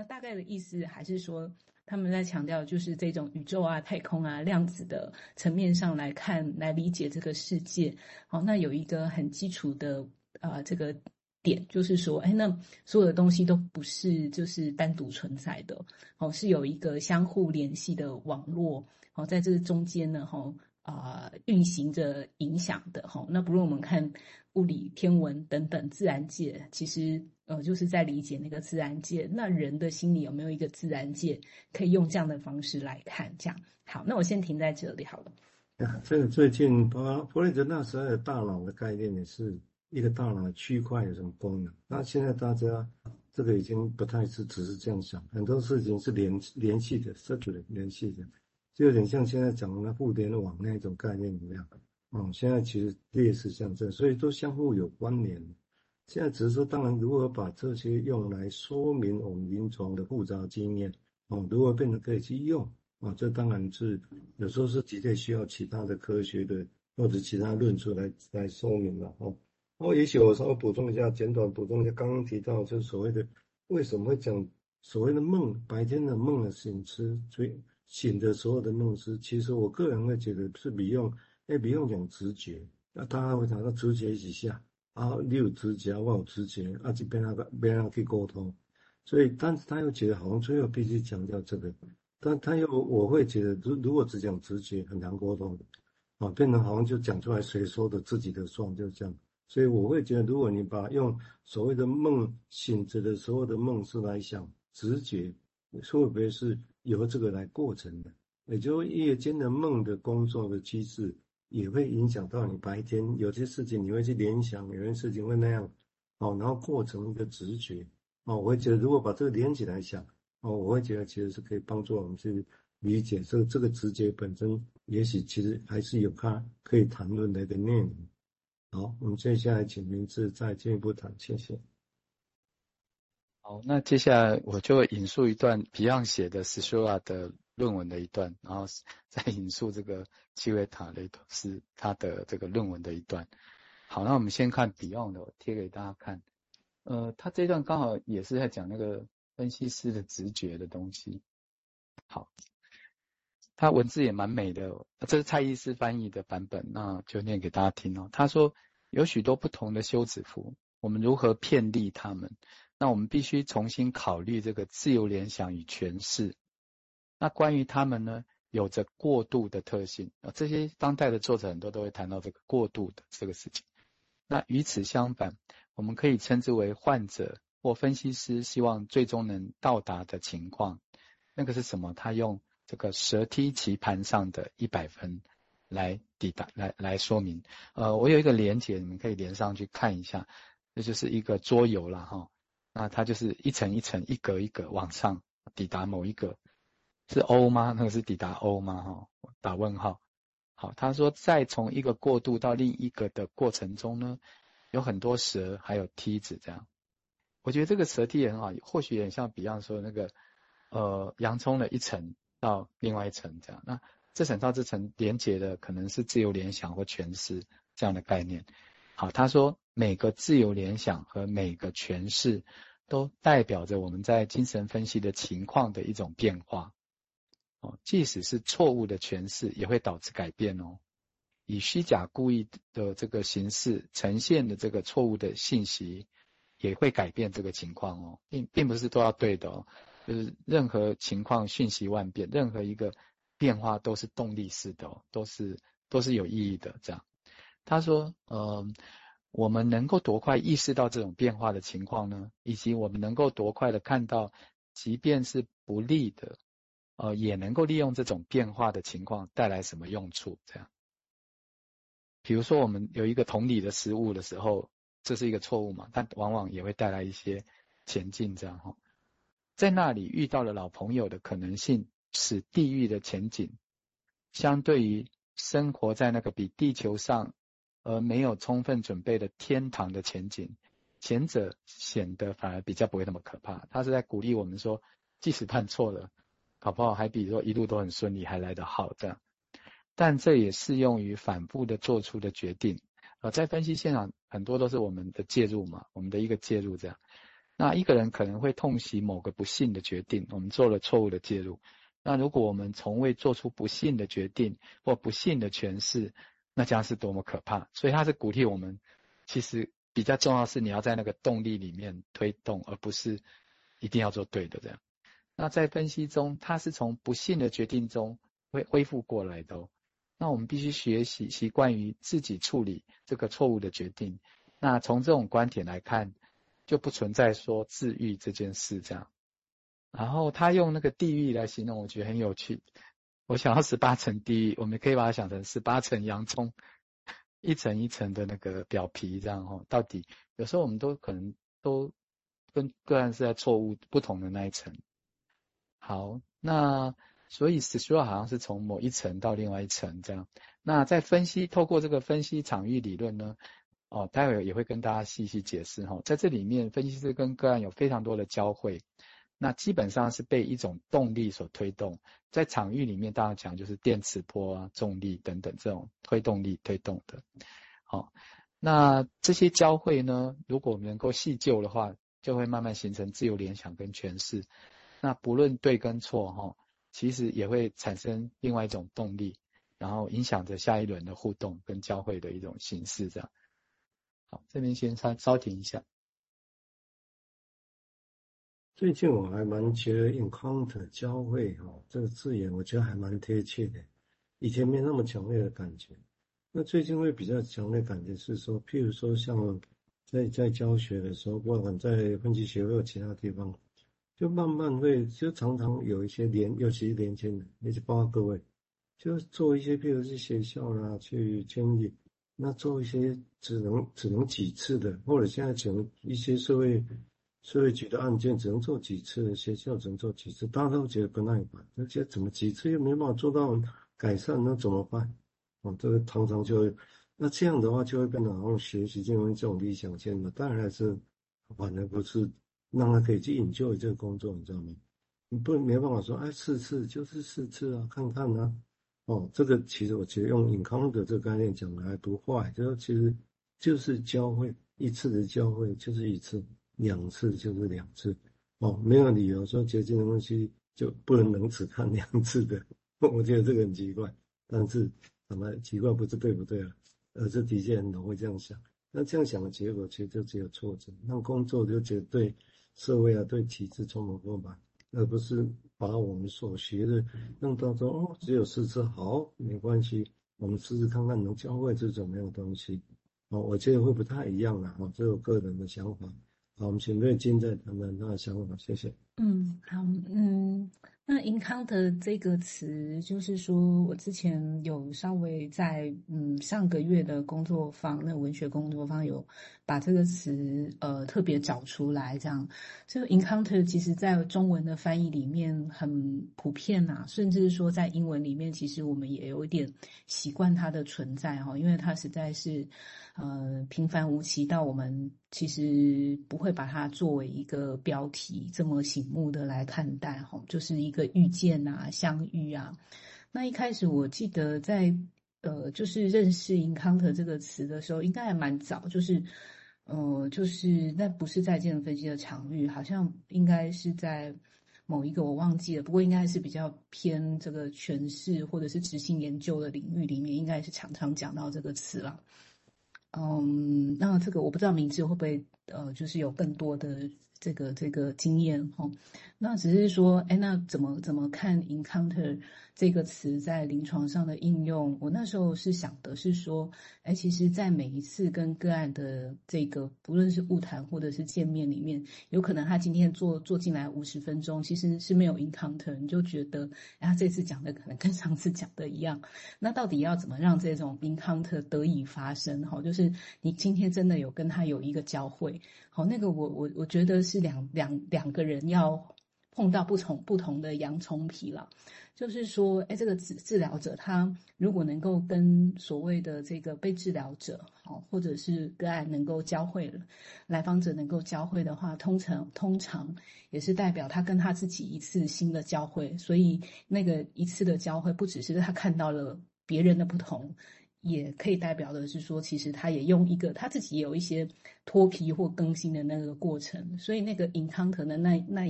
那大概的意思还是说，他们在强调就是这种宇宙啊、太空啊、量子的层面上来看、来理解这个世界。好，那有一个很基础的呃这个点，就是说，哎，那所有的东西都不是就是单独存在的，哦，是有一个相互联系的网络。哦，在这个中间呢，哈。啊、运行着影响的哈，那不论我们看物理、天文等等自然界，其实呃就是在理解那个自然界。那人的心里有没有一个自然界，可以用这样的方式来看？这样好，那我先停在这里好了。啊，这个最近弗弗雷泽那时候的大脑的概念也是一个大脑的区块有什么功能？那现在大家这个已经不太是只是这样想，很多事情是联联系的，是联联系的。就有点像现在讲的互联网那种概念一样，嗯，现在其实类似像这，所以都相互有关联。现在只是说，当然如何把这些用来说明我们临床的复杂经验，哦，如何变得可以去用，啊，这当然是有时候是的确需要其他的科学的或者其他论述来来说明了，哦。然后也许我稍微补充一下，简短补充一下，刚刚提到就是所谓的为什么会讲所谓的梦，白天的梦的醒思，所以。醒的所有的梦是，其实我个人会觉得是比用，哎，比用讲直觉。那当然会讲到直觉一下啊，你有直觉，我有直觉，啊，这边那个边上去沟通。所以，但是他又觉得好像最后必须强调这个，但他又我会觉得，如如果只讲直觉很难沟通，啊，变成好像就讲出来谁说的自己的算，就是这样。所以我会觉得，如果你把用所谓的梦醒着的所有的梦是来想直觉，会不会是？由这个来构成的，也就夜间的梦的工作的机制，也会影响到你白天有些事情你会去联想，有些事情会那样，哦，然后过程一个直觉，哦，我会觉得如果把这个连起来想，哦，我会觉得其实是可以帮助我们去理解这个这个直觉本身，也许其实还是有它可以谈论的一个内容。好，我们接下来请明志再进一步谈，谢谢。好，那接下来我就引述一段 Beyond 写的斯修亚的论文的一段，然后再 引述这个基维塔雷托斯他的这个论文的一段。好，那我们先看 Beyond 的，我贴给大家看。呃，他这段刚好也是在讲那个分析师的直觉的东西。好，他文字也蛮美的，这是蔡医师翻译的版本，那就念给大家听哦。他说有许多不同的休止符，我们如何遍历他们？那我们必须重新考虑这个自由联想与诠释。那关于他们呢，有着过度的特性啊。这些当代的作者很多都会谈到这个过度的这个事情。那与此相反，我们可以称之为患者或分析师希望最终能到达的情况。那个是什么？他用这个蛇踢棋盘上的一百分来抵达，来来说明。呃，我有一个连结，你们可以连上去看一下。这就是一个桌游了哈。那它就是一层一层、一格一格往上抵达某一个，是 O 吗？那个是抵达 O 吗？哈，打问号。好，他说在从一个过渡到另一个的过程中呢，有很多蛇还有梯子这样。我觉得这个蛇梯也很好，或许也像比方说那个呃洋葱的一层到另外一层这样。那这层到这层连接的可能是自由联想或诠释这样的概念。好，他说。每个自由联想和每个诠释，都代表着我们在精神分析的情况的一种变化。哦，即使是错误的诠释，也会导致改变哦。以虚假故意的这个形式呈现的这个错误的信息，也会改变这个情况哦，并并不是都要对的哦。就是任何情况瞬息万变，任何一个变化都是动力式的哦，都是都是有意义的。这样，他说，嗯、我们能够多快意识到这种变化的情况呢？以及我们能够多快的看到，即便是不利的，呃，也能够利用这种变化的情况带来什么用处？这样，比如说我们有一个同理的失误的时候，这是一个错误嘛，但往往也会带来一些前进。这样哈，在那里遇到了老朋友的可能性，使地狱的前景，相对于生活在那个比地球上。而没有充分准备的天堂的前景，前者显得反而比较不会那么可怕。他是在鼓励我们说，即使犯错了，搞不好还比说一路都很顺利还来得好这样。但这也适用于反复的做出的决定。呃，在分析现场很多都是我们的介入嘛，我们的一个介入这样。那一个人可能会痛惜某个不幸的决定，我们做了错误的介入。那如果我们从未做出不幸的决定或不幸的诠释，那将是多么可怕！所以他是鼓励我们，其实比较重要是你要在那个动力里面推动，而不是一定要做对的这样。那在分析中，他是从不幸的决定中会恢复过来的哦。那我们必须学习习惯于自己处理这个错误的决定。那从这种观点来看，就不存在说治愈这件事这样。然后他用那个地狱来形容，我觉得很有趣。我想要十八层地狱，我们可以把它想成十八层洋葱，一层一层的那个表皮这样哈。到底有时候我们都可能都跟个案是在错误不同的那一层。好，那所以史书好像是从某一层到另外一层这样。那在分析透过这个分析场域理论呢？哦，待会也会跟大家细细解释哈，在这里面，分析师跟个案有非常多的交汇，那基本上是被一种动力所推动，在场域里面，大家讲就是电磁波啊、重力等等这种推动力推动的。好，那这些交汇呢，如果我们能够细究的话，就会慢慢形成自由联想跟诠释。那不论对跟错哈，其实也会产生另外一种动力，然后影响着下一轮的互动跟交汇的一种形式这样。好，这边先稍稍停一下。最近我还蛮觉得 “encounter” 交汇哈这个字眼，我觉得还蛮贴切的。以前没那么强烈的感觉，那最近会比较强烈感觉是说，譬如说像在在教学的时候，不管在分析学会或其他地方，就慢慢会就常常有一些年，尤其是年轻人，也就包括各位，就做一些譬如是学校啦去经历。那做一些只能只能几次的，或者现在只能一些社会社会局的案件只能做几次，学校只能做几次，大家都觉得不耐烦，而且怎么几次又没办法做到改善，那怎么办？哦，这个常常就会，那这样的话就会变得好像学习就用这种理想性的，当然还是反而不是让他可以去引咎这个工作，你知道吗？你不没办法说，哎，四次就是四次啊，看看啊。哦，这个其实我觉得用 encounter 这个概念讲的还不坏，就是其实就是交汇，一次的交汇就是一次，两次就是两次。哦，没有理由说结晶的东西就不能能只看两次的，我觉得这个很奇怪。但是怎么奇怪不是对不对啊？而是的确很多人会这样想，那这样想的结果其实就只有挫折，那工作就觉得对社会啊对体制充满不满，而不是。把我们所学的弄到说哦，只有试吃好，没关系，我们试试看看能教会这种没有东西，哦，我觉得会不太一样了，哦，这是我个人的想法，好，我们请瑞金再谈谈他的想法，谢谢。嗯，好，嗯。那 encounter 这个词，就是说我之前有稍微在嗯上个月的工作坊，那文学工作坊有把这个词呃特别找出来，这样。这个 encounter 其实在中文的翻译里面很普遍呐、啊，甚至说在英文里面，其实我们也有一点习惯它的存在哈，因为它实在是。呃，平凡无奇到我们其实不会把它作为一个标题这么醒目的来看待哈，就是一个的遇见啊、相遇啊。那一开始我记得在呃，就是认识 encounter 这个词的时候，应该还蛮早，就是呃，就是那不是在精神分析的场域，好像应该是在某一个我忘记了，不过应该是比较偏这个诠释或者是执行研究的领域里面，应该是常常讲到这个词了。嗯，那这个我不知道明智会不会呃，就是有更多的这个这个经验哈。那只是说，哎，那怎么怎么看 encounter？这个词在临床上的应用，我那时候是想的是说，哎，其实，在每一次跟个案的这个，不论是误谈或者是见面里面，有可能他今天坐坐进来五十分钟，其实是没有 encounter，你就觉得，哎，他这次讲的可能跟上次讲的一样。那到底要怎么让这种 encounter 得以发生？哈，就是你今天真的有跟他有一个交汇，好，那个我我我觉得是两两两个人要碰到不同不同的洋葱皮了。就是说，哎，这个治治疗者他如果能够跟所谓的这个被治疗者，好，或者是个案能够交汇了，来访者能够交汇的话，通常通常也是代表他跟他自己一次新的交汇，所以那个一次的交汇不只是他看到了别人的不同。也可以代表的是说，其实他也用一个他自己也有一些脱皮或更新的那个过程，所以那个 encounter 的那那一